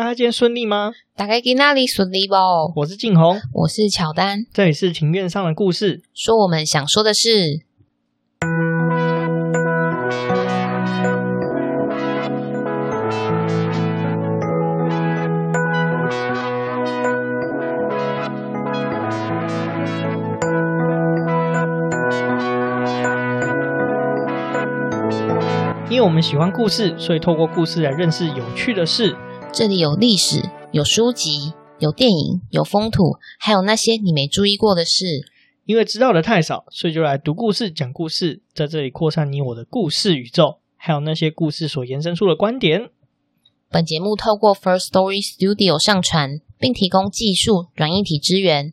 大家今天顺利吗？大家今哪里顺利不？我是静红，我是乔丹，这里是庭院上的故事，说我们想说的事。因为我们喜欢故事，所以透过故事来认识有趣的事。这里有历史，有书籍，有电影，有风土，还有那些你没注意过的事。因为知道的太少，所以就来读故事、讲故事，在这里扩散你我的故事宇宙，还有那些故事所延伸出的观点。本节目透过 First Story Studio 上传，并提供技术软硬体支援。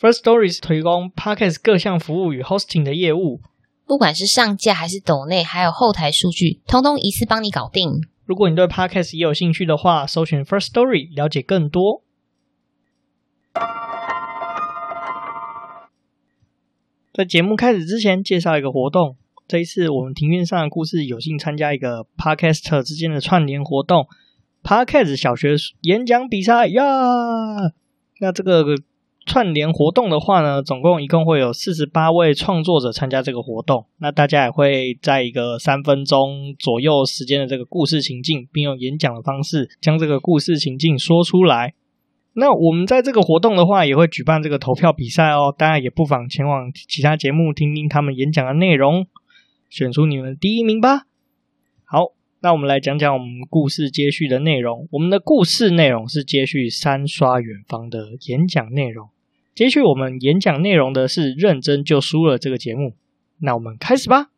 First Story 提供 Podcast 各项服务与 Hosting 的业务，不管是上架还是抖内，还有后台数据，通通一次帮你搞定。如果你对 Podcast 也有兴趣的话，搜寻 First Story 了解更多。在节目开始之前，介绍一个活动。这一次我们庭院上的故事有幸参加一个 Podcast 之间的串联活动 ——Podcast 小学演讲比赛呀！那这个。串联活动的话呢，总共一共会有四十八位创作者参加这个活动。那大家也会在一个三分钟左右时间的这个故事情境，并用演讲的方式将这个故事情境说出来。那我们在这个活动的话，也会举办这个投票比赛哦。大家也不妨前往其他节目听听他们演讲的内容，选出你们第一名吧。那我们来讲讲我们故事接续的内容。我们的故事内容是接续三刷远方的演讲内容。接续我们演讲内容的是“认真就输了”这个节目，那我们开始吧。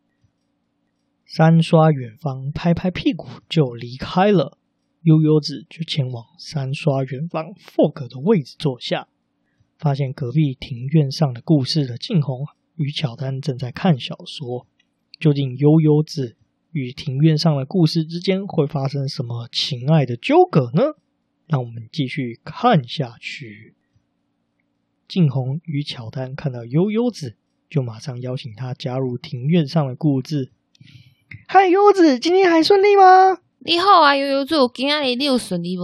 三刷远方拍拍屁股就离开了，悠悠子就前往三刷远方 Fog 的位置坐下，发现隔壁庭院上的故事的静红与乔丹正在看小说。究竟悠悠子与庭院上的故事之间会发生什么情爱的纠葛呢？让我们继续看下去。静红与乔丹看到悠悠子，就马上邀请他加入庭院上的故事。嗨，悠悠子，今天还顺利吗？你好啊，悠悠子，今天你有顺利不？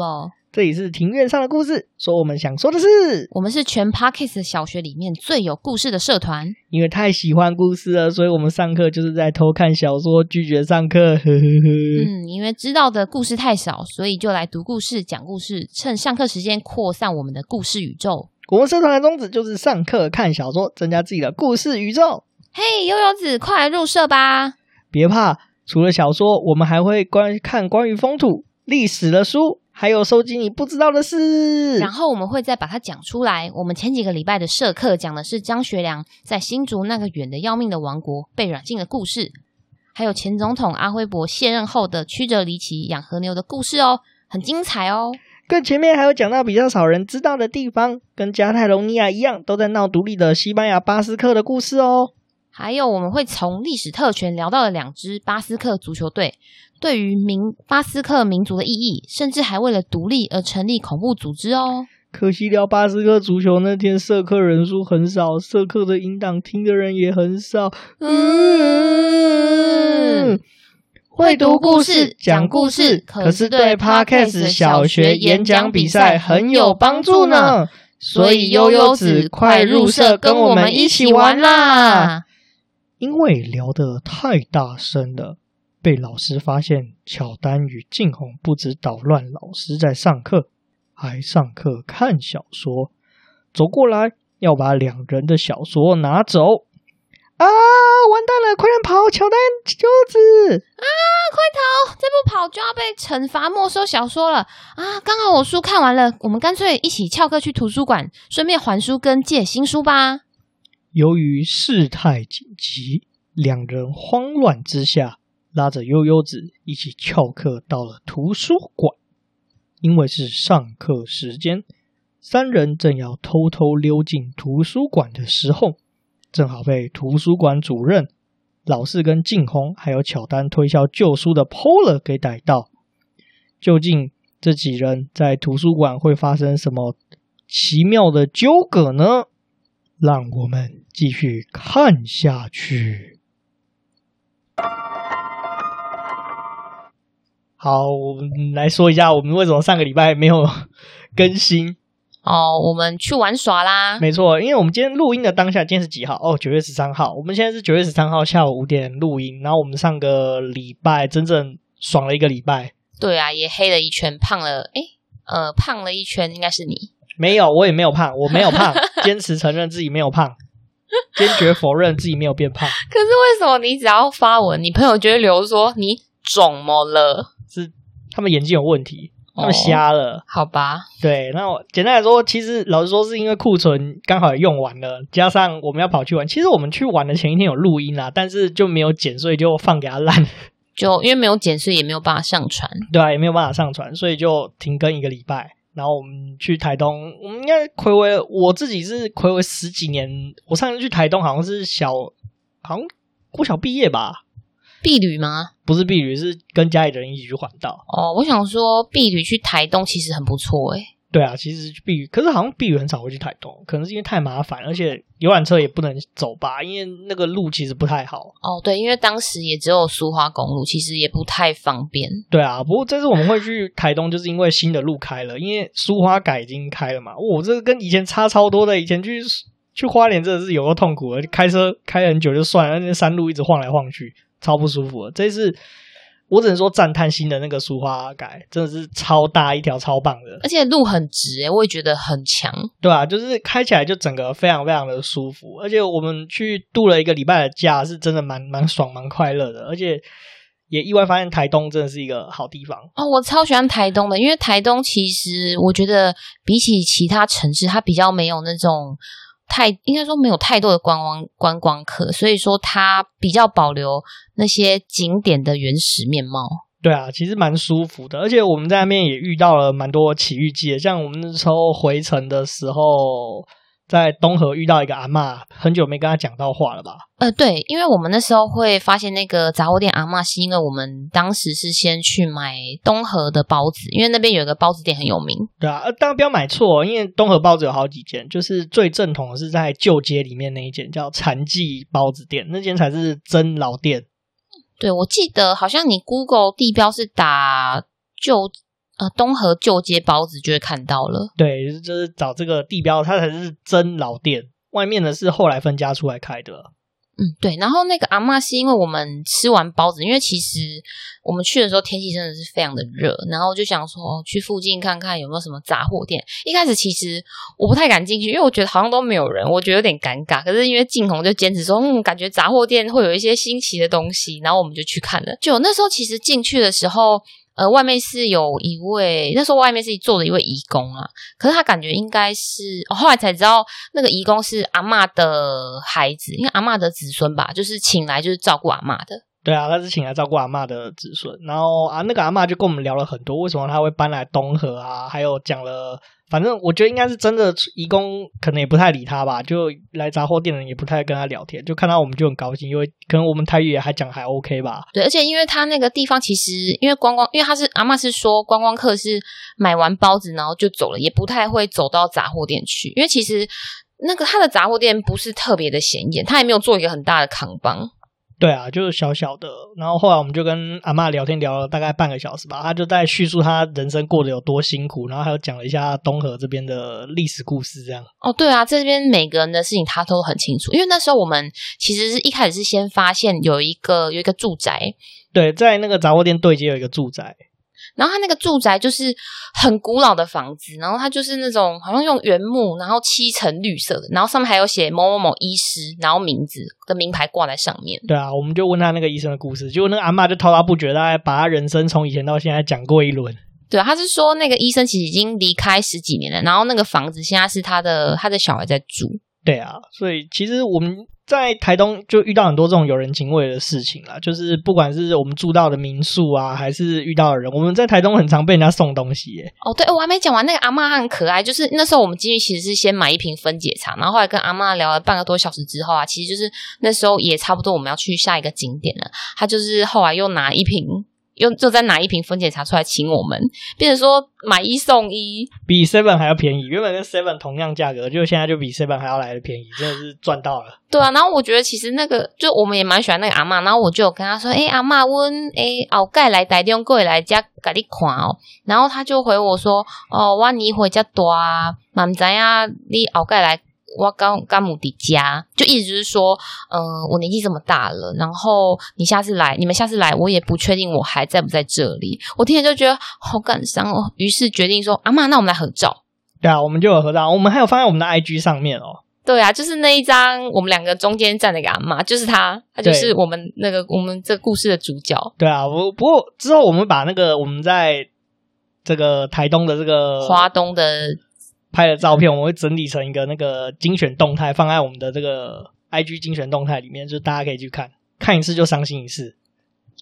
这里是庭院上的故事，说我们想说的是。我们是全 Parkes 小学里面最有故事的社团。因为太喜欢故事了，所以我们上课就是在偷看小说，拒绝上课。呵呵呵。嗯，因为知道的故事太少，所以就来读故事、讲故事，趁上课时间扩散我们的故事宇宙。我们社团的宗旨就是上课看小说，增加自己的故事宇宙。嘿，悠悠子，快来入社吧！别怕，除了小说，我们还会观看关于风土历史的书，还有收集你不知道的事。然后我们会再把它讲出来。我们前几个礼拜的社课讲的是张学良在新竹那个远的要命的王国被软禁的故事，还有前总统阿辉伯卸任后的曲折离奇养和牛的故事哦，很精彩哦。更前面还有讲到比较少人知道的地方，跟加泰隆尼亚一样，都在闹独立的西班牙巴斯克的故事哦。还有我们会从历史特权聊到了两支巴斯克足球队，对于民巴斯克民族的意义，甚至还为了独立而成立恐怖组织哦。可惜聊巴斯克足球那天社课人数很少，社课的音档听的人也很少。嗯。会读故事，讲故事，可是对 Podcast 小学演讲比赛很有帮助呢。所以悠悠子快入社，跟我们一起玩啦！因为聊得太大声了，被老师发现。乔丹与静红不止捣乱老师在上课，还上课看小说，走过来要把两人的小说拿走。啊！完蛋了，快点跑！乔丹、悠悠子啊，快逃！再不跑就要被惩罚没收小说了啊！刚好我书看完了，我们干脆一起翘课去图书馆，顺便还书跟借新书吧。由于事态紧急，两人慌乱之下，拉着悠悠子一起翘课到了图书馆。因为是上课时间，三人正要偷偷溜进图书馆的时候。正好被图书馆主任、老四跟静红还有乔丹推销旧书的 Polar 给逮到。究竟这几人在图书馆会发生什么奇妙的纠葛呢？让我们继续看下去。好，我们来说一下我们为什么上个礼拜没有 更新。哦，我们去玩耍啦。没错，因为我们今天录音的当下，今天是几号？哦，九月十三号。我们现在是九月十三号下午五点录音，然后我们上个礼拜真正爽了一个礼拜。对啊，也黑了一圈，胖了。诶呃，胖了一圈，应该是你。没有，我也没有胖，我没有胖，坚持承认自己没有胖，坚决否认自己没有变胖。可是为什么你只要发文，你朋友就会留说你肿么了？是他们眼睛有问题，他们瞎了？哦、好吧。对，那我简单来说，其实老实说，是因为库存刚好也用完了，加上我们要跑去玩。其实我们去玩的前一天有录音啦，但是就没有剪，所以就放给他烂。就因为没有剪，所以也没有办法上传。对啊，也没有办法上传，所以就停更一个礼拜。然后我们去台东，我们应该暌违，我自己是暌违十几年。我上次去台东好像是小，好像国小毕业吧。毕旅吗？不是碧旅，是跟家里的人一起去环岛。哦，我想说碧旅去台东其实很不错诶。对啊，其实避旅，可是好像避旅很少会去台东，可能是因为太麻烦，而且游览车也不能走吧，因为那个路其实不太好。哦，对，因为当时也只有苏花公路，其实也不太方便。对啊，不过这次我们会去台东，就是因为新的路开了，因为苏花改已经开了嘛。我、哦、这个跟以前差超多的，以前去去花莲真的是有个痛苦的，开车开很久就算了，那山路一直晃来晃去，超不舒服的。这次。我只能说赞叹新的那个苏花改真的是超大一条，超棒的，而且路很直诶，我也觉得很强。对啊，就是开起来就整个非常非常的舒服，而且我们去度了一个礼拜的假，是真的蛮蛮爽蛮快乐的，而且也意外发现台东真的是一个好地方哦。我超喜欢台东的，因为台东其实我觉得比起其他城市，它比较没有那种。太应该说没有太多的观光观光客，所以说它比较保留那些景点的原始面貌。对啊，其实蛮舒服的，而且我们在那边也遇到了蛮多奇遇记，像我们那时候回程的时候。在东河遇到一个阿嬷，很久没跟他讲到话了吧？呃，对，因为我们那时候会发现那个杂货店阿嬷，是因为我们当时是先去买东河的包子，因为那边有一个包子店很有名。对啊，呃，当然不要买错，因为东河包子有好几间，就是最正统的是在旧街里面那一间叫禅记包子店，那间才是真老店。对，我记得好像你 Google 地标是打旧。呃，东河旧街包子就会看到了。对，就是找这个地标，它才是真老店。外面的是后来分家出来开的。嗯，对。然后那个阿嬷是因为我们吃完包子，因为其实我们去的时候天气真的是非常的热，然后就想说去附近看看有没有什么杂货店。一开始其实我不太敢进去，因为我觉得好像都没有人，我觉得有点尴尬。可是因为静红就坚持说，嗯，感觉杂货店会有一些新奇的东西，然后我们就去看了。就那时候其实进去的时候。呃，外面是有一位，那时候外面是做的一位义工啊，可是他感觉应该是，哦，后来才知道那个义工是阿嬷的孩子，因为阿嬷的子孙吧，就是请来就是照顾阿嬷的。对啊，他是请来照顾阿嬷的子孙，然后啊，那个阿嬷就跟我们聊了很多，为什么他会搬来东河啊，还有讲了。反正我觉得应该是真的，义工可能也不太理他吧，就来杂货店的人也不太跟他聊天，就看到我们就很高兴，因为可能我们台语也还讲还 OK 吧。对，而且因为他那个地方其实因为观光，因为他是阿嬷是说观光客是买完包子然后就走了，也不太会走到杂货店去，因为其实那个他的杂货店不是特别的显眼，他也没有做一个很大的扛帮。对啊，就是小小的。然后后来我们就跟阿妈聊天聊了大概半个小时吧，她就在叙述她人生过得有多辛苦，然后还有讲了一下东河这边的历史故事，这样。哦，对啊，这边每个人的事情他都很清楚，因为那时候我们其实是一开始是先发现有一个有一个住宅，对，在那个杂货店对接有一个住宅。然后他那个住宅就是很古老的房子，然后他就是那种好像用原木，然后漆成绿色的，然后上面还有写某某某医师，然后名字跟名牌挂在上面。对啊，我们就问他那个医生的故事，结果那个阿嬷就滔滔不绝，大概把他人生从以前到现在讲过一轮。对啊，他是说那个医生其实已经离开十几年了，然后那个房子现在是他的他的小孩在住。对啊，所以其实我们。在台东就遇到很多这种有人情味的事情啦，就是不管是我们住到的民宿啊，还是遇到的人，我们在台东很常被人家送东西耶。哦，对，我还没讲完，那个阿嬷很可爱，就是那时候我们进去其实是先买一瓶分解茶，然后后来跟阿嬷聊了半个多小时之后啊，其实就是那时候也差不多我们要去下一个景点了，他就是后来又拿一瓶又就再拿一瓶分解茶出来请我们，变成说买一送一，比 Seven 还要便宜。原本跟 Seven 同样价格，就现在就比 Seven 还要来的便宜，真的是赚到了。对啊，然后我觉得其实那个就我们也蛮喜欢那个阿嬷，然后我就有跟他说：“哎、欸，阿嬷，我哎后盖来台中过来家给你看哦。”然后他就回我说：“哦，我你回家多啊，蛮知啊，你后盖来。”我刚刚母的家，就意思就是说，嗯、呃，我年纪这么大了，然后你下次来，你们下次来，我也不确定我还在不在这里。我听着就觉得好感伤哦，于是决定说，阿嬷，那我们来合照。对啊，我们就有合照，我们还有放在我们的 IG 上面哦。对啊，就是那一张，我们两个中间站那个阿嬷，就是他，他就是我们那个我们这个故事的主角。对啊，不不过之后我们把那个我们在这个台东的这个花东的。拍的照片，我们会整理成一个那个精选动态，放在我们的这个 IG 精选动态里面，就是大家可以去看，看一次就伤心一次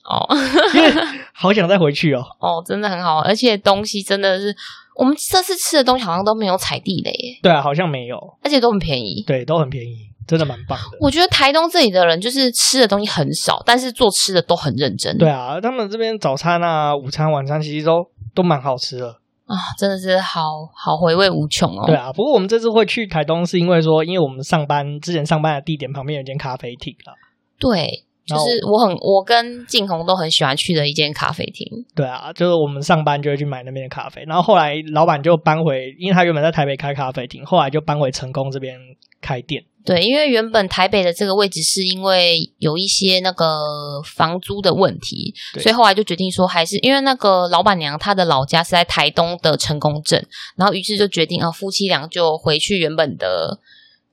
哦，因为好想再回去哦。哦，真的很好，而且东西真的是我们这次吃的东西好像都没有踩地雷耶。对啊，好像没有，而且都很便宜。对，都很便宜，真的蛮棒的。我觉得台东这里的人就是吃的东西很少，但是做吃的都很认真。对啊，他们这边早餐啊、午餐、晚餐其实都都蛮好吃的。啊，真的是好好回味无穷哦。对啊，不过我们这次会去台东，是因为说，因为我们上班之前上班的地点旁边有间咖啡厅啊。对，就是我很我跟静红都很喜欢去的一间咖啡厅。对啊，就是我们上班就会去买那边的咖啡，然后后来老板就搬回，因为他原本在台北开咖啡厅，后来就搬回成功这边开店。对，因为原本台北的这个位置是因为有一些那个房租的问题，所以后来就决定说，还是因为那个老板娘她的老家是在台东的成功镇，然后于是就决定啊，夫妻俩就回去原本的，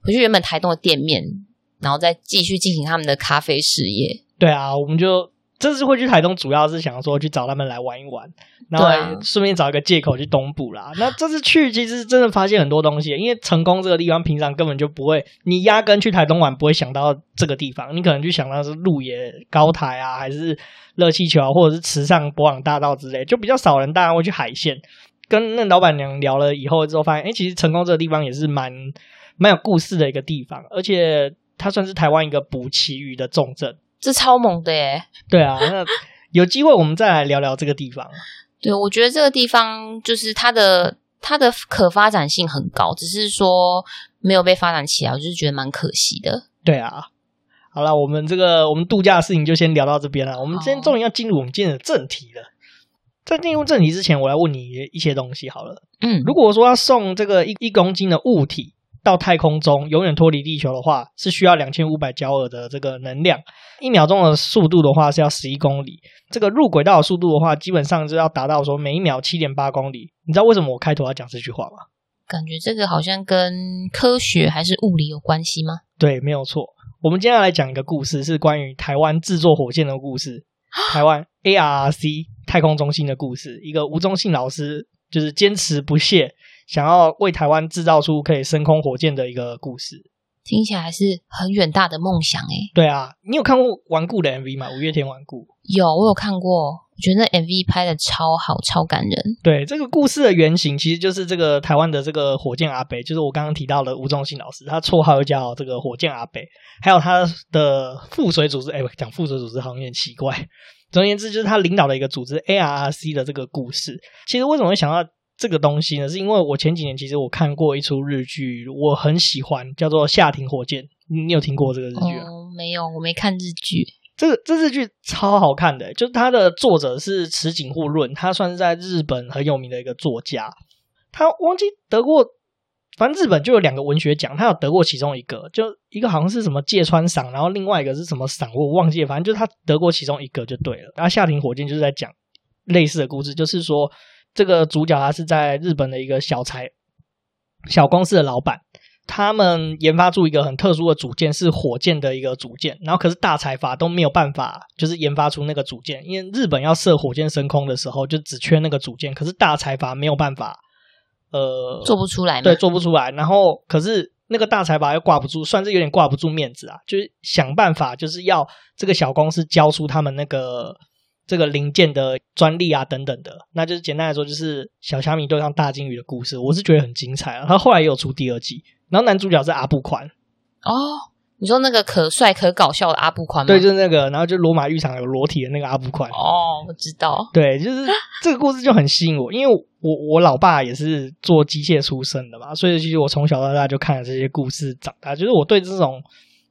回去原本台东的店面，然后再继续进行他们的咖啡事业。对啊，我们就。这次会去台东，主要是想说去找他们来玩一玩，然后顺便找一个借口去东部啦。那这次去其实真的发现很多东西，因为成功这个地方平常根本就不会，你压根去台东玩不会想到这个地方，你可能就想到是鹿野高台啊，还是热气球啊，或者是池上博朗大道之类，就比较少人，当然会去海线。跟那老板娘聊了以后之后，发现哎，其实成功这个地方也是蛮蛮有故事的一个地方，而且它算是台湾一个捕旗鱼的重镇。这超猛的耶！对啊，那有机会我们再来聊聊这个地方。对，我觉得这个地方就是它的它的可发展性很高，只是说没有被发展起来，我就是觉得蛮可惜的。对啊，好了，我们这个我们度假的事情就先聊到这边了。我们今天终于要进入我们今天的正题了。在进入正题之前，我来问你一些东西好了。嗯，如果说要送这个一一公斤的物体到太空中，永远脱离地球的话，是需要两千五百焦耳的这个能量。一秒钟的速度的话是要十一公里，这个入轨道的速度的话，基本上是要达到说每一秒七点八公里。你知道为什么我开头要讲这句话吗？感觉这个好像跟科学还是物理有关系吗？对，没有错。我们今天要来讲一个故事，是关于台湾制作火箭的故事。台湾 ARRC 太空中心的故事，一个吴宗信老师就是坚持不懈，想要为台湾制造出可以升空火箭的一个故事。听起来是很远大的梦想诶。对啊，你有看过《顽固》的 MV 吗？五月天《顽固》有，我有看过，我觉得那 MV 拍的超好，超感人。对，这个故事的原型其实就是这个台湾的这个火箭阿北，就是我刚刚提到的吴宗信老师，他绰号又叫这个火箭阿北，还有他的附水组织，哎，讲附水组织好像有点奇怪。总而言之，就是他领导的一个组织 ARRC 的这个故事。其实为什么会想到？这个东西呢，是因为我前几年其实我看过一出日剧，我很喜欢，叫做《夏庭火箭》。你有听过这个日剧吗？哦，没有，我没看日剧。这个这日剧超好看的，就是它的作者是池井户润，他算是在日本很有名的一个作家。他忘记得过，反正日本就有两个文学奖，他有得过其中一个，就一个好像是什么芥川赏，然后另外一个是什么赏，我忘记了，反正就是他得过其中一个就对了。然后《夏庭火箭》就是在讲类似的故事，就是说。这个主角他是在日本的一个小财小公司的老板，他们研发出一个很特殊的组件，是火箭的一个组件。然后可是大财阀都没有办法，就是研发出那个组件，因为日本要射火箭升空的时候，就只缺那个组件。可是大财阀没有办法，呃，做不出来，对，做不出来。然后可是那个大财阀又挂不住，算是有点挂不住面子啊，就是想办法，就是要这个小公司交出他们那个。这个零件的专利啊，等等的，那就是简单来说，就是小虾米对上大金鱼的故事，我是觉得很精彩啊。他后来也有出第二季，然后男主角是阿布宽。哦，你说那个可帅可搞笑的阿布宽吗？对，就是那个，然后就罗马浴场有裸体的那个阿布宽。哦，我知道。对，就是这个故事就很吸引我，因为我我老爸也是做机械出身的嘛，所以其实我从小到大就看了这些故事长大，就是我对这种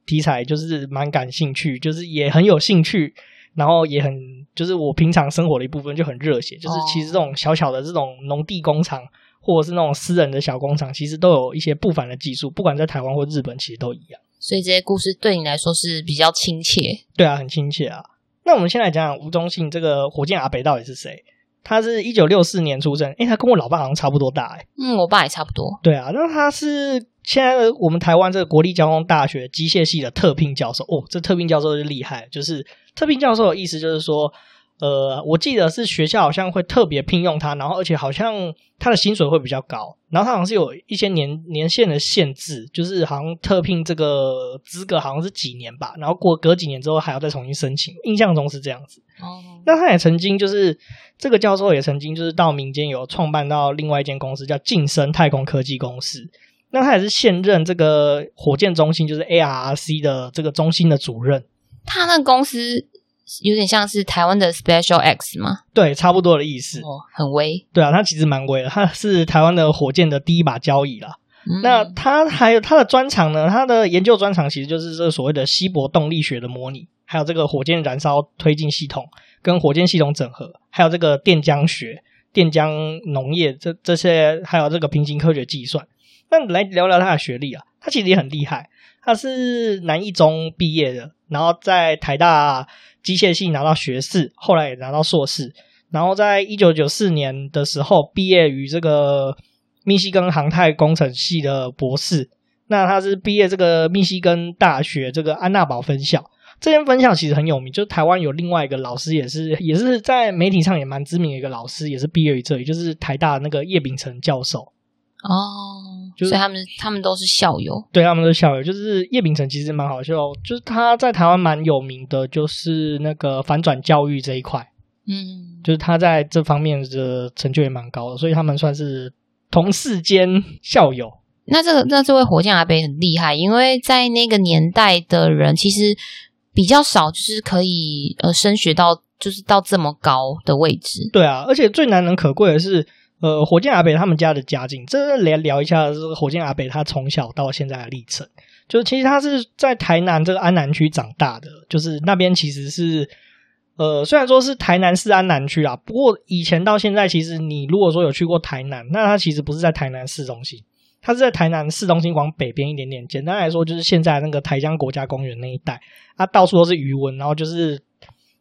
题材就是蛮感兴趣，就是也很有兴趣，然后也很就是我平常生活的一部分就很热血，就是其实这种小小的这种农地工厂或者是那种私人的小工厂，其实都有一些不凡的技术，不管在台湾或日本，其实都一样。所以这些故事对你来说是比较亲切，对啊，很亲切啊。那我们先来讲讲吴宗信这个火箭阿北到底是谁？他是一九六四年出生，诶，他跟我老爸好像差不多大，诶。嗯，我爸也差不多。对啊，那他是现在我们台湾这个国立交通大学机械系的特聘教授哦。这特聘教授就厉害，就是特聘教授的意思就是说。呃，我记得是学校好像会特别聘用他，然后而且好像他的薪水会比较高，然后他好像是有一些年年限的限制，就是好像特聘这个资格好像是几年吧，然后过隔几年之后还要再重新申请，印象中是这样子。哦，那他也曾经就是这个教授也曾经就是到民间有创办到另外一间公司叫晋升太空科技公司，那他也是现任这个火箭中心就是 ARRC 的这个中心的主任。他那公司。有点像是台湾的 Special X 吗？对，差不多的意思。哦，很威。对啊，他其实蛮威的。他是台湾的火箭的第一把交椅啦。嗯、那他还有他的专长呢？他的研究专长其实就是这个所谓的稀薄动力学的模拟，还有这个火箭燃烧推进系统跟火箭系统整合，还有这个电浆学、电浆农业这这些，还有这个平行科学计算。那来聊聊他的学历啊，他其实也很厉害。他是南一中毕业的，然后在台大机械系拿到学士，后来也拿到硕士，然后在一九九四年的时候毕业于这个密西根航太工程系的博士。那他是毕业这个密西根大学这个安娜堡分校，这间分校其实很有名，就台湾有另外一个老师也是也是在媒体上也蛮知名的一个老师，也是毕业于这里，就是台大那个叶秉成教授。哦，就是、所以他们他们都是校友，对，他们都是校友。就是叶秉成其实蛮好笑，就是他在台湾蛮有名的，就是那个反转教育这一块，嗯，就是他在这方面的成就也蛮高的，所以他们算是同事间校友。那这个那这位火箭阿伯很厉害，因为在那个年代的人其实比较少，就是可以呃升学到就是到这么高的位置。对啊，而且最难能可贵的是。呃，火箭阿北他们家的家境，这来聊一下这个火箭阿北他从小到现在的历程。就是其实他是在台南这个安南区长大的，就是那边其实是呃，虽然说是台南市安南区啊，不过以前到现在，其实你如果说有去过台南，那它其实不是在台南市中心，它是在台南市中心往北边一点点。简单来说，就是现在那个台江国家公园那一带，它到处都是鱼塭，然后就是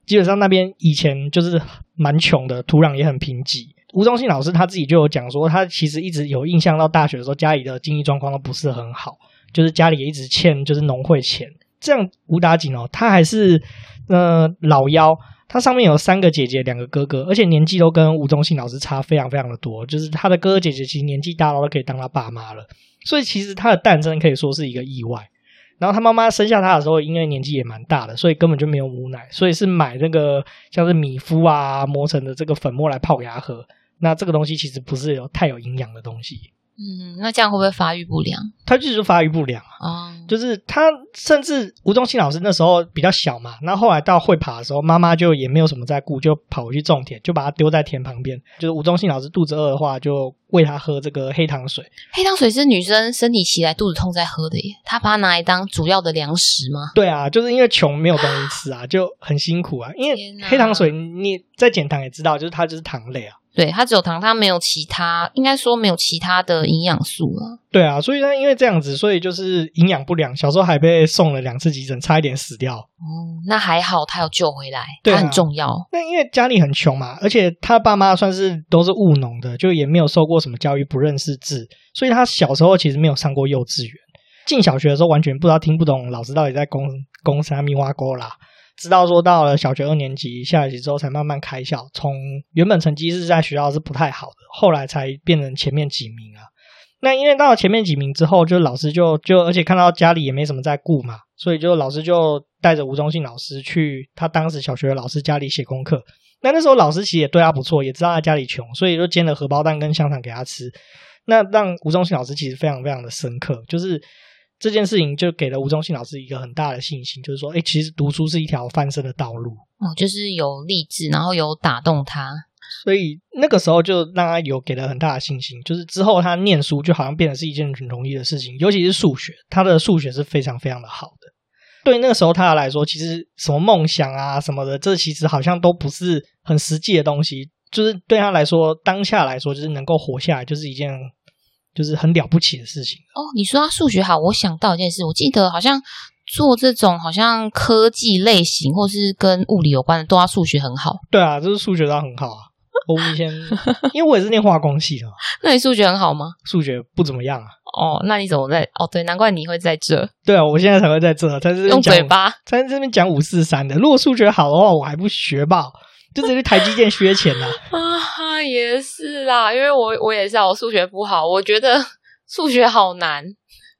基本上那边以前就是蛮穷的，土壤也很贫瘠。吴宗信老师他自己就有讲说，他其实一直有印象到大学的时候，家里的经济状况都不是很好，就是家里也一直欠就是农会钱。这样吴打紧哦，他还是呃老幺，他上面有三个姐姐，两个哥哥，而且年纪都跟吴宗信老师差非常非常的多。就是他的哥哥姐姐其实年纪大了都可以当他爸妈了，所以其实他的诞生可以说是一个意外。然后他妈妈生下他的时候，因为年纪也蛮大的，所以根本就没有母奶，所以是买那个像是米夫啊磨成的这个粉末来泡给他喝。那这个东西其实不是有太有营养的东西，嗯，那这样会不会发育不良？他就是发育不良啊，哦、就是他甚至吴宗信老师那时候比较小嘛，那后来到会爬的时候，妈妈就也没有什么在顾，就跑回去种田，就把他丢在田旁边。就是吴宗信老师肚子饿的话，就喂他喝这个黑糖水。黑糖水是女生生理期来肚子痛在喝的耶，他把它拿来当主要的粮食吗？对啊，就是因为穷没有东西吃啊，就很辛苦啊。因为黑糖水你在减糖也知道，就是它就是糖类啊。对，它只有糖，它没有其他，应该说没有其他的营养素了。对啊，所以他因为这样子，所以就是营养不良，小时候还被送了两次急诊，差一点死掉。哦，那还好，他有救回来，对啊，他很重要。那因为家里很穷嘛，而且他爸妈算是都是务农的，就也没有受过什么教育，不认识字，所以他小时候其实没有上过幼稚园。进小学的时候，完全不知道听不懂老师到底在公公啥咪哇沟啦。直到说到了小学二年级下学期之后，才慢慢开窍。从原本成绩是在学校是不太好的，后来才变成前面几名啊。那因为到了前面几名之后，就老师就就而且看到家里也没什么在顾嘛，所以就老师就带着吴宗信老师去他当时小学的老师家里写功课。那那时候老师其实也对他不错，也知道他家里穷，所以就煎了荷包蛋跟香肠给他吃。那让吴宗信老师其实非常非常的深刻，就是。这件事情就给了吴宗信老师一个很大的信心，就是说，哎，其实读书是一条翻身的道路。哦，就是有励志，然后有打动他，所以那个时候就让他有给了很大的信心。就是之后他念书就好像变得是一件很容易的事情，尤其是数学，他的数学是非常非常的好的。对那个时候他来说，其实什么梦想啊什么的，这其实好像都不是很实际的东西。就是对他来说，当下来说，就是能够活下来，就是一件就是很了不起的事情。哦，你说他数学好，我想到一件事，我记得好像做这种好像科技类型或是跟物理有关的，都要数学很好。对啊，就是数学都很好啊。我以前 因为我也是念化工系的，那你数学很好吗？数学不怎么样啊。哦，那你怎么在？哦，对，难怪你会在这。对啊，我现在才会在这，在这用嘴巴在这边讲五四三的。如果数学好的话，我还不学霸。就直接去台积电削钱了 啊！也是啦，因为我我也是啊，我数学不好，我觉得数学好难。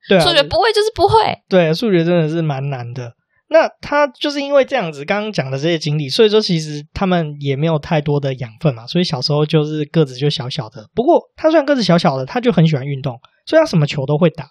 对啊，数学不会就是不会。对，数学真的是蛮难的。那他就是因为这样子，刚刚讲的这些经历，所以说其实他们也没有太多的养分嘛，所以小时候就是个子就小小的。不过他虽然个子小小的，他就很喜欢运动，所以他什么球都会打。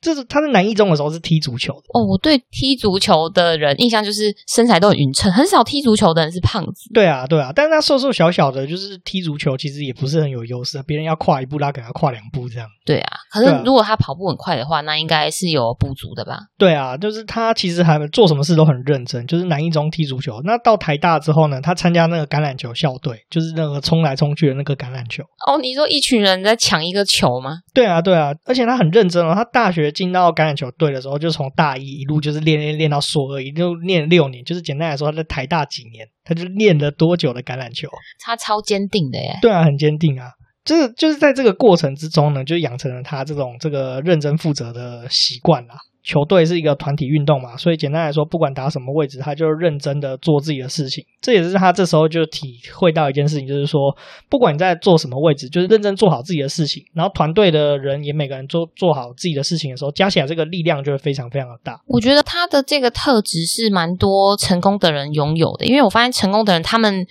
就是他在南一中的时候是踢足球的哦。我对踢足球的人印象就是身材都很匀称，很少踢足球的人是胖子。对啊，对啊，但是他瘦瘦小小的，就是踢足球其实也不是很有优势，别人要跨一步，他可能要跨两步这样。对啊，可是如果他跑步很快的话，那应该是有补足的吧？对啊，就是他其实还做什么事都很认真。就是南一中踢足球，那到台大之后呢，他参加那个橄榄球校队，就是那个冲来冲去的那个橄榄球。哦，你说一群人在抢一个球吗？对啊，对啊，而且他很认真哦。他大学进到橄榄球队的时候，就从大一一路就是练练练到硕二，一路练六年。就是简单来说，他在台大几年，他就练了多久的橄榄球？他超坚定的耶！对啊，很坚定啊。就是就是在这个过程之中呢，就养成了他这种这个认真负责的习惯啦。球队是一个团体运动嘛，所以简单来说，不管打什么位置，他就认真的做自己的事情。这也是他这时候就体会到一件事情，就是说，不管你在做什么位置，就是认真做好自己的事情。然后团队的人也每个人做做好自己的事情的时候，加起来这个力量就会非常非常的大。我觉得他的这个特质是蛮多成功的人拥有的，因为我发现成功的人他们。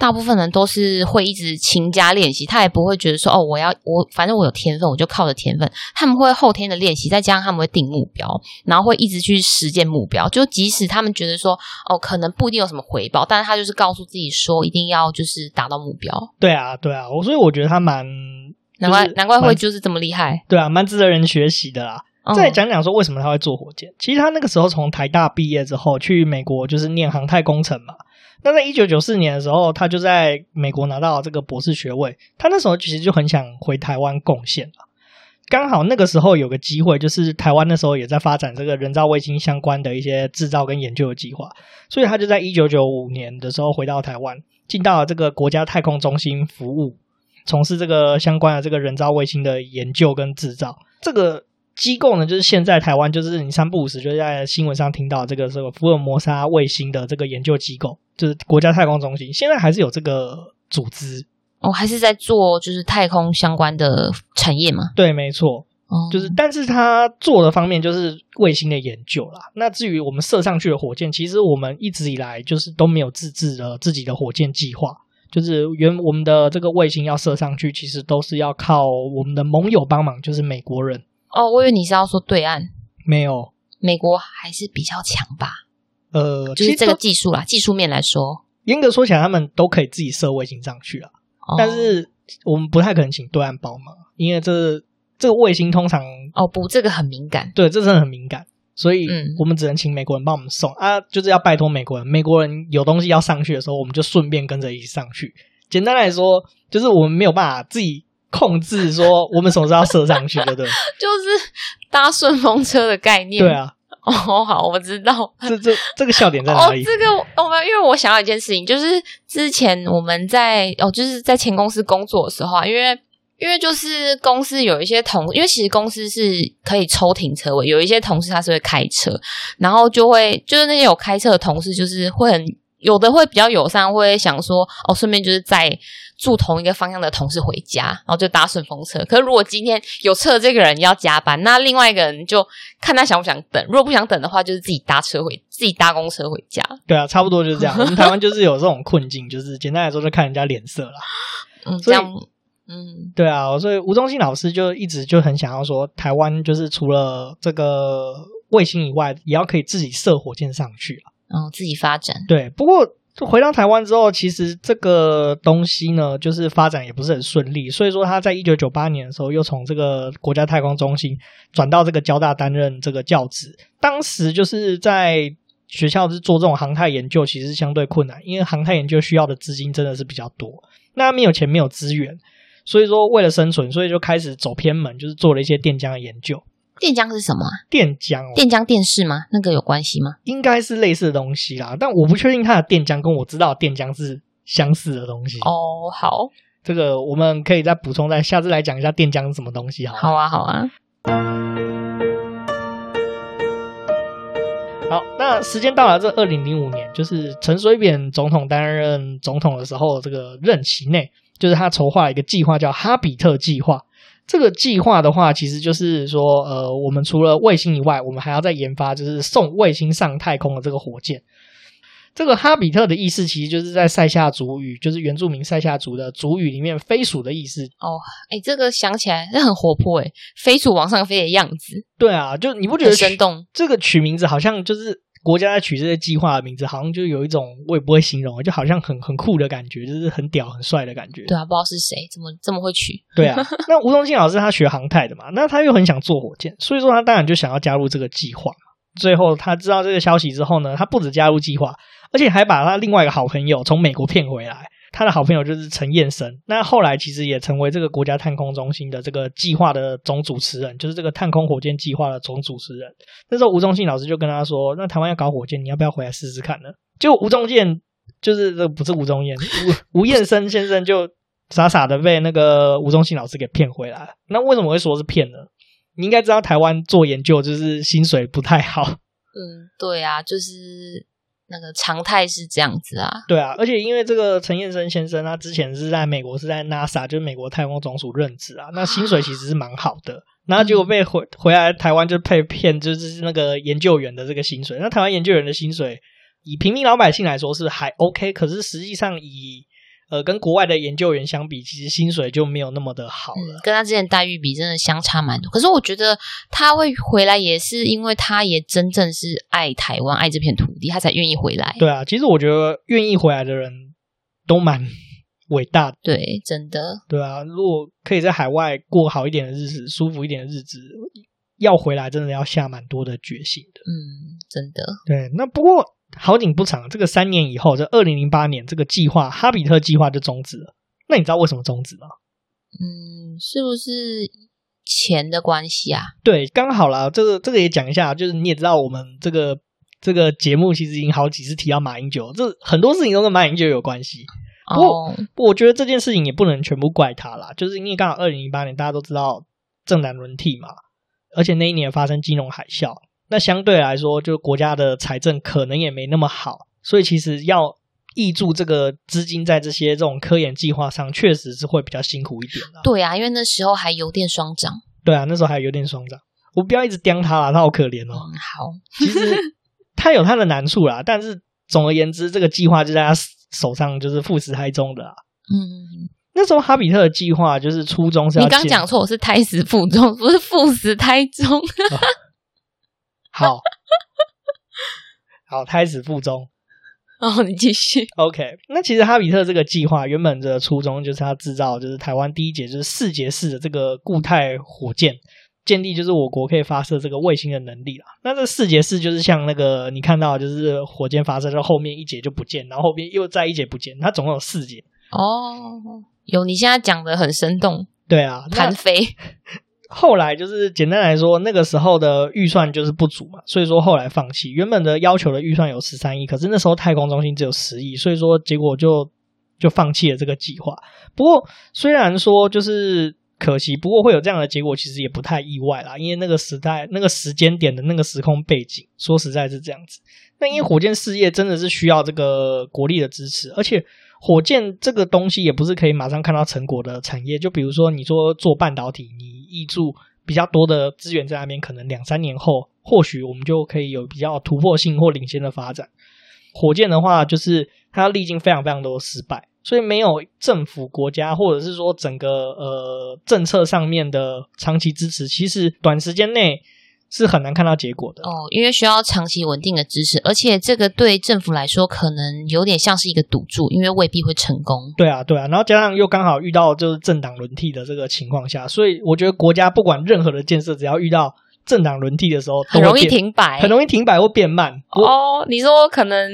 大部分人都是会一直勤加练习，他也不会觉得说哦，我要我反正我有天分，我就靠着天分。他们会后天的练习，再加上他们会定目标，然后会一直去实践目标。就即使他们觉得说哦，可能不一定有什么回报，但是他就是告诉自己说，一定要就是达到目标。对啊，对啊，我所以我觉得他蛮难怪难怪会就是这么厉害。对啊，蛮值得人学习的啦。嗯、再讲讲说为什么他会做火箭。其实他那个时候从台大毕业之后去美国，就是念航太工程嘛。那在一九九四年的时候，他就在美国拿到这个博士学位。他那时候其实就很想回台湾贡献了。刚好那个时候有个机会，就是台湾那时候也在发展这个人造卫星相关的一些制造跟研究的计划，所以他就在一九九五年的时候回到台湾，进到了这个国家太空中心服务，从事这个相关的这个人造卫星的研究跟制造。这个。机构呢，就是现在台湾，就是你三不五时就在新闻上听到这个这个福尔摩沙卫星的这个研究机构，就是国家太空中心，现在还是有这个组织哦，还是在做就是太空相关的产业吗？对，没错，哦，就是，但是他做的方面就是卫星的研究啦。那至于我们射上去的火箭，其实我们一直以来就是都没有自制的自己的火箭计划，就是原我们的这个卫星要射上去，其实都是要靠我们的盟友帮忙，就是美国人。哦，我以为你是要说对岸没有，美国还是比较强吧？呃，就是这个技术啦，技术面来说，严格说起来，他们都可以自己设卫星上去啊。哦、但是我们不太可能请对岸帮忙，因为这这个卫星通常哦不，这个很敏感，对，这真的很敏感，所以我们只能请美国人帮我们送、嗯、啊，就是要拜托美国人，美国人有东西要上去的时候，我们就顺便跟着一起上去。简单来说，就是我们没有办法自己。控制说我们什么时候要射上去，对不对？就是搭顺风车的概念。对啊。哦，好，我知道。这这这个笑点在哪里？哦，这个我们因为我想到一件事情，就是之前我们在哦，就是在前公司工作的时候啊，因为因为就是公司有一些同，因为其实公司是可以抽停车位，有一些同事他是会开车，然后就会就是那些有开车的同事，就是会很。有的会比较友善，会想说哦，顺便就是在住同一个方向的同事回家，然后就搭顺风车。可是如果今天有车的这个人要加班，那另外一个人就看他想不想等。如果不想等的话，就是自己搭车回，自己搭公车回家。对啊，差不多就是这样。我们台湾就是有这种困境，就是简单来说，就看人家脸色啦。嗯，这样，嗯，对啊，所以吴宗信老师就一直就很想要说，台湾就是除了这个卫星以外，也要可以自己射火箭上去嗯、自己发展。对，不过回到台湾之后，其实这个东西呢，就是发展也不是很顺利。所以说他在一九九八年的时候，又从这个国家太空中心转到这个交大担任这个教职。当时就是在学校是做这种航太研究，其实相对困难，因为航太研究需要的资金真的是比较多，那没有钱，没有资源。所以说，为了生存，所以就开始走偏门，就是做了一些电浆的研究。电浆是什么？电浆、哦，电浆电视吗？那个有关系吗？应该是类似的东西啦，但我不确定它的电浆跟我知道的电浆是相似的东西。哦，好，这个我们可以再补充，在下次来讲一下电浆是什么东西好。好啊，好啊。好，那时间到了，这二零零五年，就是陈水扁总统担任总统的时候，这个任期内。就是他筹划一个计划，叫哈比特计划。这个计划的话，其实就是说，呃，我们除了卫星以外，我们还要再研发，就是送卫星上太空的这个火箭。这个哈比特的意思，其实就是在塞夏族语，就是原住民塞夏族的族语里面，飞鼠的意思。哦，哎，这个想起来是很活泼，哎，飞鼠往上飞的样子。对啊，就你不觉得生动？这个取名字好像就是。国家在取这些计划的名字，好像就有一种我也不会形容，就好像很很酷的感觉，就是很屌、很帅的感觉。对啊，不知道是谁，怎么这么会取？对啊，那吴宗宪老师他学航太的嘛，那他又很想做火箭，所以说他当然就想要加入这个计划。最后他知道这个消息之后呢，他不止加入计划，而且还把他另外一个好朋友从美国骗回来。他的好朋友就是陈彦生，那后来其实也成为这个国家太空中心的这个计划的总主持人，就是这个太空火箭计划的总主持人。那时候吴宗信老师就跟他说：“那台湾要搞火箭，你要不要回来试试看呢？”就吴宗宪，就是这不是吴宗宪，吴吴彦生先生就傻傻的被那个吴宗信老师给骗回来。那为什么会说是骗呢？你应该知道台湾做研究就是薪水不太好。嗯，对啊，就是。那个常态是这样子啊，对啊，而且因为这个陈彦生先生，他之前是在美国是在 NASA，就是美国太空总署任职啊，那薪水其实是蛮好的，然后结果被回回来台湾就被骗，就是那个研究员的这个薪水，那台湾研究员的薪水以平民老百姓来说是还 OK，可是实际上以呃，跟国外的研究员相比，其实薪水就没有那么的好了。嗯，跟他之前待遇比，真的相差蛮多。可是我觉得他会回来，也是因为他也真正是爱台湾、爱这片土地，他才愿意回来。对啊，其实我觉得愿意回来的人都蛮伟大的。对，真的。对啊，如果可以在海外过好一点的日子、舒服一点的日子，要回来真的要下蛮多的决心的。嗯，真的。对，那不过。好景不长，这个三年以后，这二零零八年，这个计划哈比特计划就终止了。那你知道为什么终止吗？嗯，是不是钱的关系啊？对，刚好啦，这个这个也讲一下，就是你也知道，我们这个这个节目其实已经好几次提到马英九，这很多事情都跟马英九有关系。不我觉得这件事情也不能全部怪他啦，就是因为刚好二零零八年大家都知道政党轮替嘛，而且那一年发生金融海啸。那相对来说，就国家的财政可能也没那么好，所以其实要挹注这个资金在这些这种科研计划上，确实是会比较辛苦一点的。对啊，因为那时候还油电双涨。对啊，那时候还有油电双涨。我不要一直刁他啦，他好可怜哦。嗯，好，其实他有他的难处啦，但是总而言之，这个计划就在他手上，就是富死胎中的啦。嗯，那时候哈比特的计划就是初衷是要，你刚讲错，我是胎死腹中，不是富死胎中。哦好，好，胎死腹中。哦，你继续。OK，那其实哈比特这个计划原本的初衷就是要制造，就是台湾第一节就是四节式的这个固态火箭，建立就是我国可以发射这个卫星的能力啦。那这四节式就是像那个你看到，就是火箭发射到后面一节就不见，然后后面又再一节不见，它总共有四节。哦，有，你现在讲的很生动。对啊，弹飞。后来就是简单来说，那个时候的预算就是不足嘛，所以说后来放弃。原本的要求的预算有十三亿，可是那时候太空中心只有十亿，所以说结果就就放弃了这个计划。不过虽然说就是可惜，不过会有这样的结果，其实也不太意外啦，因为那个时代、那个时间点的那个时空背景，说实在是这样子。那因为火箭事业真的是需要这个国力的支持，而且。火箭这个东西也不是可以马上看到成果的产业，就比如说你说做半导体，你挹注比较多的资源在那边，可能两三年后，或许我们就可以有比较突破性或领先的发展。火箭的话，就是它历经非常非常多的失败，所以没有政府、国家或者是说整个呃政策上面的长期支持，其实短时间内。是很难看到结果的哦，因为需要长期稳定的支持，而且这个对政府来说可能有点像是一个赌注，因为未必会成功。对啊，对啊，然后加上又刚好遇到就是政党轮替的这个情况下，所以我觉得国家不管任何的建设，只要遇到政党轮替的时候，很容易停摆，很容易停摆或变慢。哦，你说可能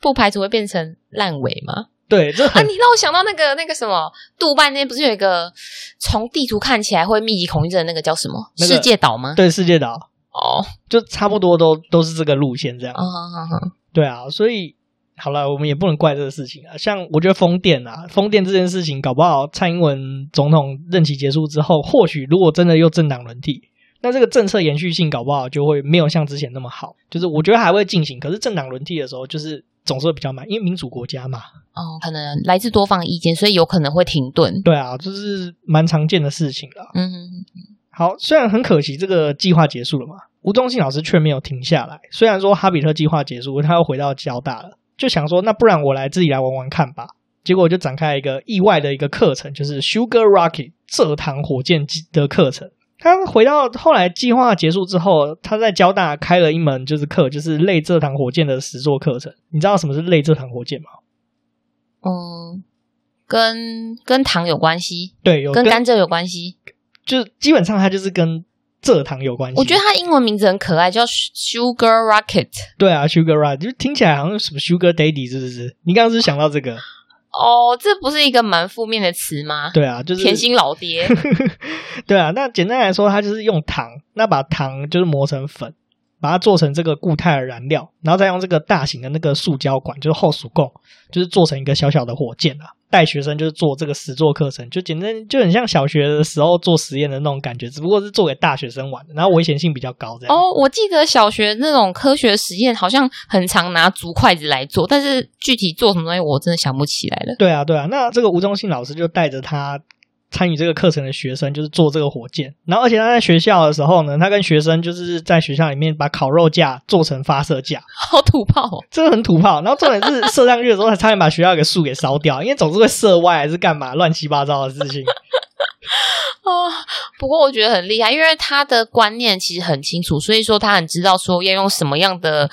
不排除会变成烂尾吗？对，这很啊，你让我想到那个那个什么，杜拜那边不是有一个从地图看起来会密集恐惧症的那个叫什么？那个、世界岛吗？对，世界岛。哦，就差不多都都是这个路线这样。嗯嗯嗯，对啊，所以好了，我们也不能怪这个事情啊。像我觉得风电啊，风电这件事情，搞不好蔡英文总统任期结束之后，或许如果真的又政党轮替，那这个政策延续性搞不好就会没有像之前那么好。就是我觉得还会进行，可是政党轮替的时候，就是总是会比较慢，因为民主国家嘛。哦，可能来自多方意见，所以有可能会停顿。对啊，这是蛮常见的事情了。嗯哼哼。好，虽然很可惜这个计划结束了嘛。吴宗信老师却没有停下来。虽然说哈比特计划结束，他又回到交大了，就想说，那不然我来自己来玩玩看吧。结果就展开一个意外的一个课程，就是 Sugar Rocket 蔗糖火箭的课程。他回到后来计划结束之后，他在交大开了一门就是课，就是类蔗糖火箭的实作课程。你知道什么是类蔗糖火箭吗？嗯，跟跟糖有关系，对，有跟，跟甘蔗有关系，就基本上它就是跟。蔗糖有关系，我觉得它英文名字很可爱，叫 Sugar Rocket。对啊，Sugar Rocket 就听起来好像什么 Sugar Daddy，是不是？你刚刚是想到这个？哦，这不是一个蛮负面的词吗？对啊，就是甜心老爹。对啊，那简单来说，它就是用糖，那把糖就是磨成粉。把它做成这个固态的燃料，然后再用这个大型的那个塑胶管，就是后鼠供，就是做成一个小小的火箭啊。带学生就是做这个实作课程，就简单就很像小学的时候做实验的那种感觉，只不过是做给大学生玩的，然后危险性比较高这样。哦，我记得小学那种科学实验好像很常拿竹筷子来做，但是具体做什么东西我真的想不起来了。对啊，对啊，那这个吴宗信老师就带着他。参与这个课程的学生就是做这个火箭，然后而且他在学校的时候呢，他跟学生就是在学校里面把烤肉架做成发射架，好土炮哦，真的很土炮。然后重点是射上去的时候，还差点把学校给树给烧掉，因为总是会射歪还是干嘛乱七八糟的事情。哦，不过我觉得很厉害，因为他的观念其实很清楚，所以说他很知道说要用什么样的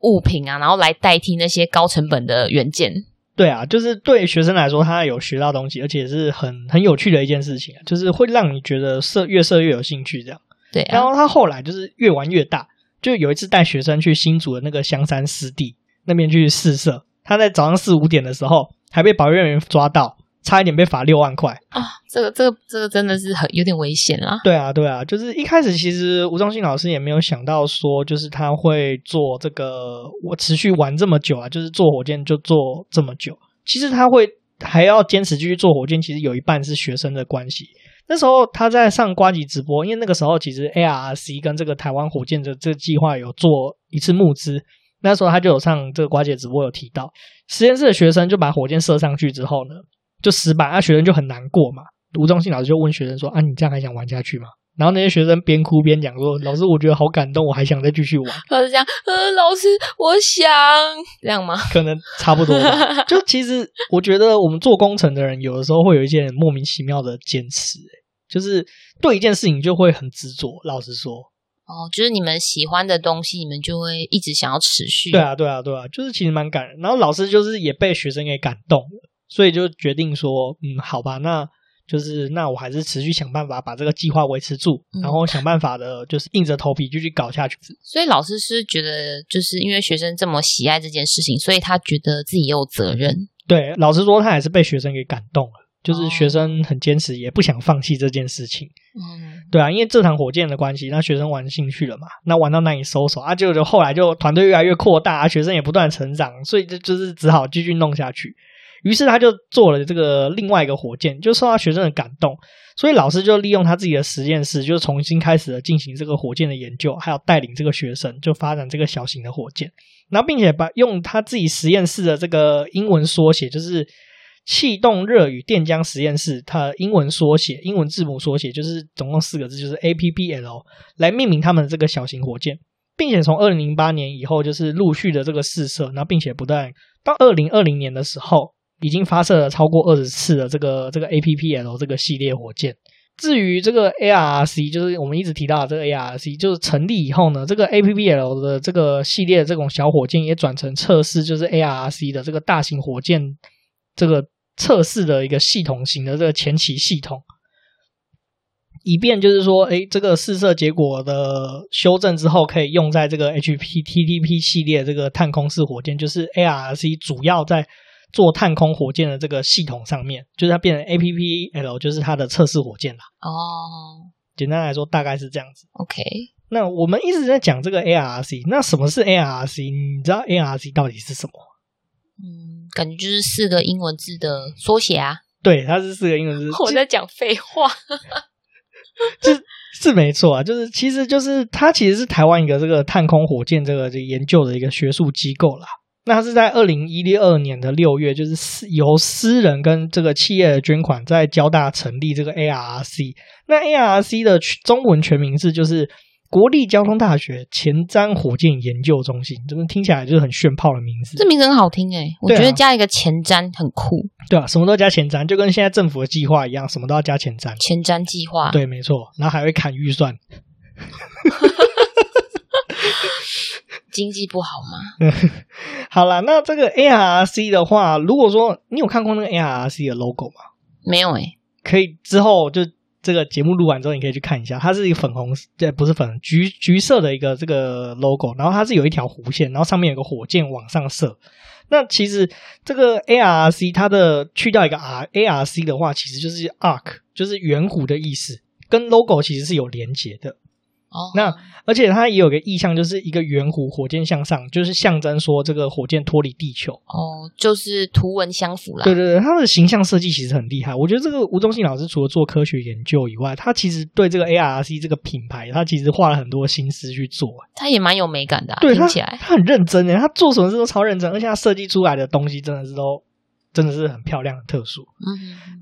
物品啊，然后来代替那些高成本的元件。对啊，就是对学生来说，他有学到东西，而且是很很有趣的一件事情，就是会让你觉得射越射越有兴趣这样。对啊，然后他后来就是越玩越大，就有一次带学生去新竹的那个香山湿地那边去试射，他在早上四五点的时候还被保育人员抓到。差一点被罚六万块啊！这个、这个、这个真的是很有点危险啦。对啊，对啊，就是一开始其实吴宗信老师也没有想到说，就是他会做这个，我持续玩这么久啊，就是做火箭就做这么久。其实他会还要坚持继续做火箭，其实有一半是学生的关系。那时候他在上瓜吉直播，因为那个时候其实 ARRC 跟这个台湾火箭的这个计划有做一次募资，那时候他就有上这个瓜姐直播有提到，实验室的学生就把火箭射上去之后呢。就失败，那、啊、学生就很难过嘛。吴宗信老师就问学生说：“啊，你这样还想玩下去吗？”然后那些学生边哭边讲说：“老师，我觉得好感动，我还想再继续玩。”老师讲：“呃，老师，我想这样吗？”可能差不多吧。就其实我觉得我们做工程的人，有的时候会有一件莫名其妙的坚持，就是对一件事情就会很执着。老实说，哦，就是你们喜欢的东西，你们就会一直想要持续。对啊，对啊，对啊，就是其实蛮感人。然后老师就是也被学生给感动了。所以就决定说，嗯，好吧，那就是那我还是持续想办法把这个计划维持住，嗯，然后想办法的，就是硬着头皮继续搞下去。所以老师是觉得，就是因为学生这么喜爱这件事情，所以他觉得自己也有责任。对，老实说，他也是被学生给感动了，就是学生很坚持，也不想放弃这件事情。嗯，对啊，因为这场火箭的关系，那学生玩兴趣了嘛，那玩到难以收手啊，就就后来就团队越来越扩大，啊，学生也不断成长，所以就就是只好继续弄下去。于是他就做了这个另外一个火箭，就受到学生的感动，所以老师就利用他自己的实验室，就重新开始了进行这个火箭的研究，还有带领这个学生就发展这个小型的火箭，然后并且把用他自己实验室的这个英文缩写，就是气动热与电浆实验室，它英文缩写，英文字母缩写就是总共四个字，就是 APPL 来命名他们的这个小型火箭。并且从二零零八年以后，就是陆续的这个试射，然后并且不断到二零二零年的时候，已经发射了超过二十次的这个这个 APPL 这个系列火箭。至于这个 ARRC，就是我们一直提到的这个 ARRC，就是成立以后呢，这个 APPL 的这个系列这种小火箭也转成测试，就是 ARRC 的这个大型火箭这个测试的一个系统型的这个前期系统。以便就是说，诶，这个试射结果的修正之后，可以用在这个 HPTTP 系列这个探空式火箭，就是 ARRC 主要在做探空火箭的这个系统上面，就是它变成 APPL，就是它的测试火箭了。哦，简单来说，大概是这样子。OK，那我们一直在讲这个 ARRC，那什么是 ARRC？你知道 ARRC 到底是什么？嗯，感觉就是四个英文字的缩写啊。对，它是四个英文字。我在讲废话。是 是没错啊，就是其实就是它其实是台湾一个这个探空火箭这个这个研究的一个学术机构啦。那它是在二零一二年的六月，就是私由私人跟这个企业的捐款，在交大成立这个 ARRC。那 ARRC 的中文全名是就是。国立交通大学前瞻火箭研究中心，这个听起来就是很炫炮的名字。这名字很好听哎、欸、我觉得加一个前瞻很酷。对啊，什么都加前瞻，就跟现在政府的计划一样，什么都要加前瞻。前瞻计划，对，没错。然后还会砍预算，经济不好吗？好啦，那这个 ARRC 的话，如果说你有看过那个 ARRC 的 logo 吗？没有诶、欸、可以之后就。这个节目录完之后，你可以去看一下，它是一个粉红，对，不是粉橘橘色的一个这个 logo，然后它是有一条弧线，然后上面有个火箭往上射。那其实这个 ARRC 它的去掉一个 R，ARC 的话，其实就是 arc，就是圆弧的意思，跟 logo 其实是有连结的。哦，那而且它也有个意象，就是一个圆弧火箭向上，就是象征说这个火箭脱离地球。哦，就是图文相符了。对对对，它的形象设计其实很厉害。我觉得这个吴宗信老师除了做科学研究以外，他其实对这个 ARRC 这个品牌，他其实花了很多心思去做。他也蛮有美感的啊，对，听起来他，他很认真诶，他做什么事都超认真，而且他设计出来的东西真的是都。真的是很漂亮、很特殊。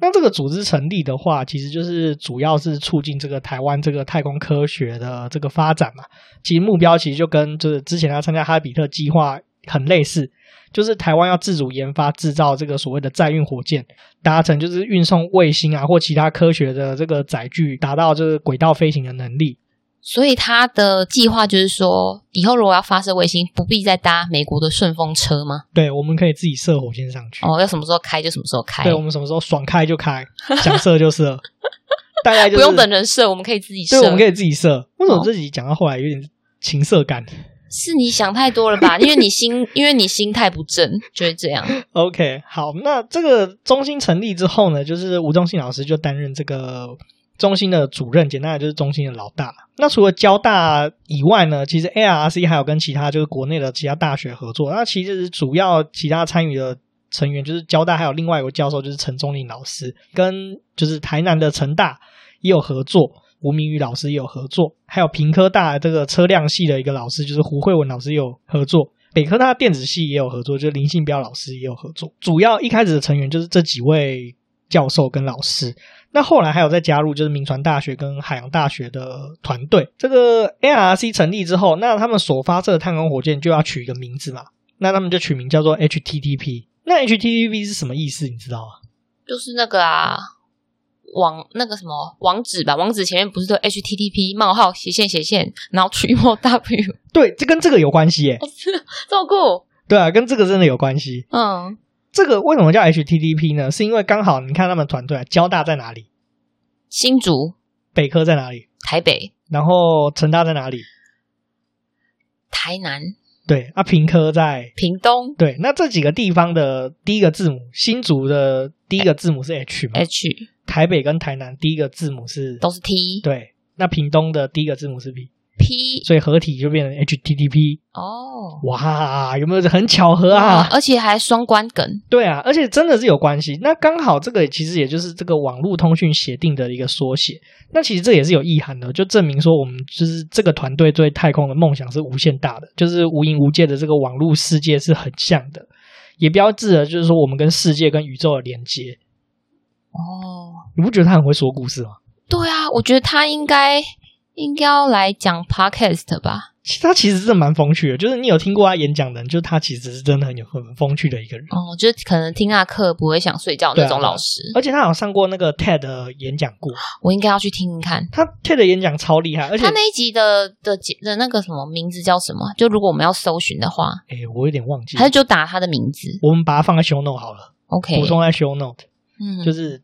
那这个组织成立的话，其实就是主要是促进这个台湾这个太空科学的这个发展嘛。其实目标其实就跟就是之前他参加哈比特计划很类似，就是台湾要自主研发制造这个所谓的载运火箭，达成就是运送卫星啊或其他科学的这个载具，达到就是轨道飞行的能力。所以他的计划就是说，以后如果要发射卫星，不必再搭美国的顺风车吗？对，我们可以自己射火箭上去。哦，要什么时候开就什么时候开。对，我们什么时候爽开就开，想射就射。大概、就是、不用等人射，我们可以自己射。对，我们可以自己射。为什么自己讲到后来有点情色感？是你想太多了吧？因为你心，因为你心态不正，就会这样。OK，好，那这个中心成立之后呢，就是吴宗信老师就担任这个。中心的主任，简单的就是中心的老大。那除了交大以外呢，其实 ARRC 还有跟其他就是国内的其他大学合作。那其实主要其他参与的成员就是交大还有另外一个教授就是陈宗林老师，跟就是台南的成大也有合作，吴明宇老师也有合作，还有屏科大这个车辆系的一个老师就是胡慧文老师也有合作，北科大电子系也有合作，就是林信标老师也有合作。主要一开始的成员就是这几位教授跟老师。那后来还有再加入，就是民传大学跟海洋大学的团队。这个 ARRC 成立之后，那他们所发射的探空火箭就要取一个名字嘛？那他们就取名叫做 HTTP。那 HTTP 是什么意思？你知道吗？就是那个啊，网那个什么网址吧？网址前面不是都 HTTP 冒号斜线斜线，然后 Triple W。对，这跟这个有关系耶。这么酷。对啊，跟这个真的有关系。嗯。这个为什么叫 HTTP 呢？是因为刚好你看他们团队啊，交大在哪里？新竹。北科在哪里？台北。然后成大在哪里？台南。对，啊，平科在屏东。对，那这几个地方的第一个字母，新竹的第一个字母是 H 吗？H。台北跟台南第一个字母是都是 T。对，那屏东的第一个字母是 P。P，所以合体就变成 HTTP 哦，哇，有没有很巧合啊？而且还双关梗，对啊，而且真的是有关系。那刚好这个其实也就是这个网络通讯协定的一个缩写。那其实这也是有意涵的，就证明说我们就是这个团队对太空的梦想是无限大的，就是无垠无界的这个网络世界是很像的，也标志了就是说我们跟世界跟宇宙的连接。哦，你不觉得他很会说故事吗？对啊，我觉得他应该。应该要来讲 podcast 吧？他其实是蛮风趣的，就是你有听过他演讲的人，就是他其实是真的很有很风趣的一个人。哦，就是可能听他课不会想睡觉那种老师。啊、而且他好像上过那个 TED 的演讲过，我应该要去听听看。他 TED 的演讲超厉害，而且他那一集的的的那个什么名字叫什么？就如果我们要搜寻的话，哎，我有点忘记，还是就打他的名字？我们把它放在 Show Note 好了，OK，补充在 Show Note。嗯，就是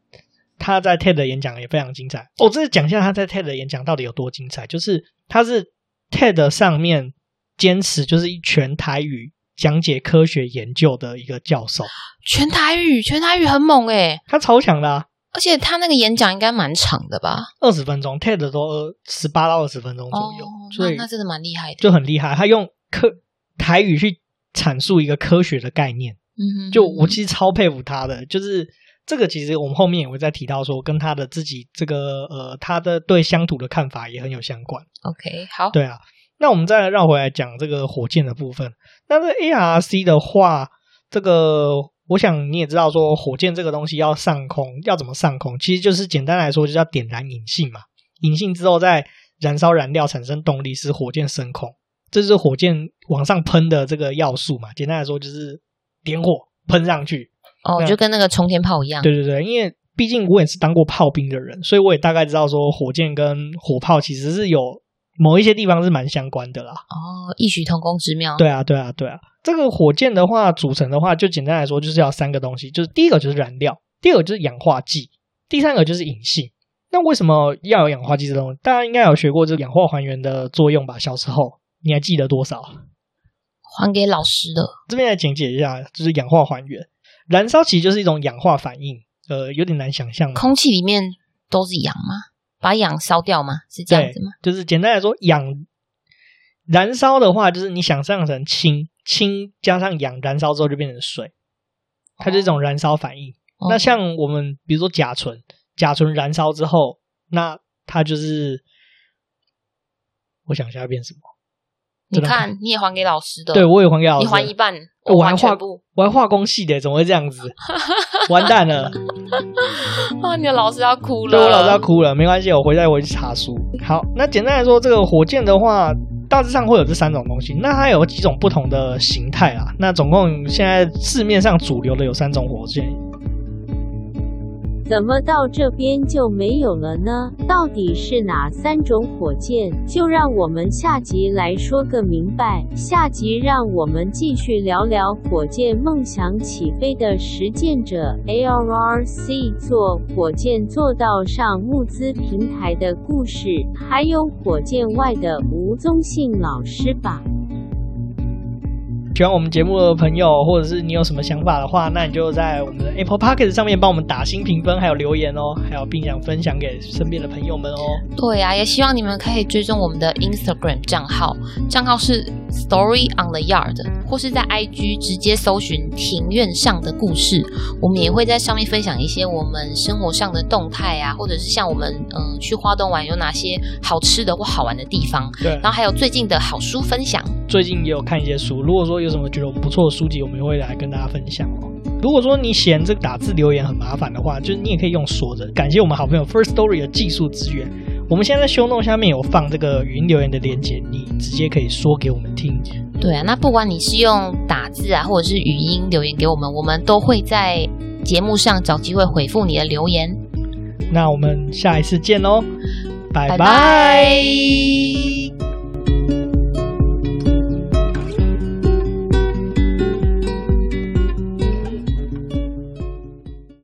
他在 TED 的演讲也非常精彩。我这讲一下他在 TED 的演讲到底有多精彩，就是他是 TED 上面。坚持就是一全台语讲解科学研究的一个教授，全台语，全台语很猛诶，他超强的啊，而且他那个演讲应该蛮长的吧，二十分钟，TED 都十八到二十分钟左右，哦，所以那，那真的蛮厉害的，就很厉害。他用科台语去阐述一个科学的概念，嗯哼，就我其实超佩服他的，就是这个其实我们后面也会再提到说，跟他的自己这个呃，他的对乡土的看法也很有相关。OK，好，对啊。那我们再绕回来讲这个火箭的部分。那这 ARC 的话，这个我想你也知道，说火箭这个东西要上空，要怎么上空？其实就是简单来说，就叫点燃引信嘛。引信之后再燃烧燃料，产生动力，使火箭升空。这是火箭往上喷的这个要素嘛。简单来说，就是点火喷上去。哦，就跟那个冲天炮一样。对对对，因为毕竟我也是当过炮兵的人，所以我也大概知道说，火箭跟火炮其实是有。某一些地方是蛮相关的啦。哦，异曲同工之妙。对啊，对啊，对啊。这个火箭的话，组成的话，就简单来说，就是要三个东西，就是第一个就是燃料，第二个就是氧化剂，第三个就是引信。那为什么要有氧化剂这东西？大家应该有学过这个氧化还原的作用吧？小时候你还记得多少？还给老师的。这边来讲解一下，就是氧化还原。燃烧其实就是一种氧化反应，呃，有点难想象。空气里面都是氧吗？把氧烧掉吗？是这样子吗？就是简单来说，氧燃烧的话，就是你想象成氢，氢加上氧燃烧之后就变成水，它就是一种燃烧反应。哦、那像我们比如说甲醇，甲醇燃烧之后，那它就是，我想一下要变什么？你看，你也还给老师的，对我也还给老师，你还一半，我还化我还化工系的，怎么会这样子？完蛋了！啊，你的老师要哭了，对，我老师要哭了，没关系，我回来回去查书。好，那简单来说，这个火箭的话，大致上会有这三种东西，那它有几种不同的形态啊？那总共现在市面上主流的有三种火箭。怎么到这边就没有了呢？到底是哪三种火箭？就让我们下集来说个明白。下集让我们继续聊聊火箭梦想起飞的实践者 ARC 做火箭做到上募资平台的故事，还有火箭外的吴宗信老师吧。喜欢我们节目的朋友，或者是你有什么想法的话，那你就在我们的 Apple p o c k e t 上面帮我们打新评分，还有留言哦，还有并想分享给身边的朋友们哦。对啊，也希望你们可以追踪我们的 Instagram 账号，账号是 Story on the Yard，或是在 IG 直接搜寻庭院上的故事，我们也会在上面分享一些我们生活上的动态啊，或者是像我们嗯、呃、去花东玩有哪些好吃的或好玩的地方，对，然后还有最近的好书分享。最近也有看一些书，如果说有什么觉得我们不错的书籍，我们也会来跟大家分享哦。如果说你嫌这个打字留言很麻烦的话，就是你也可以用说的。感谢我们好朋友 First Story 的技术资源，我们现在在 Show Note 下面有放这个语音留言的链接，你直接可以说给我们听。对啊，那不管你是用打字啊，或者是语音留言给我们，我们都会在节目上找机会回复你的留言。那我们下一次见喽，拜拜。拜拜。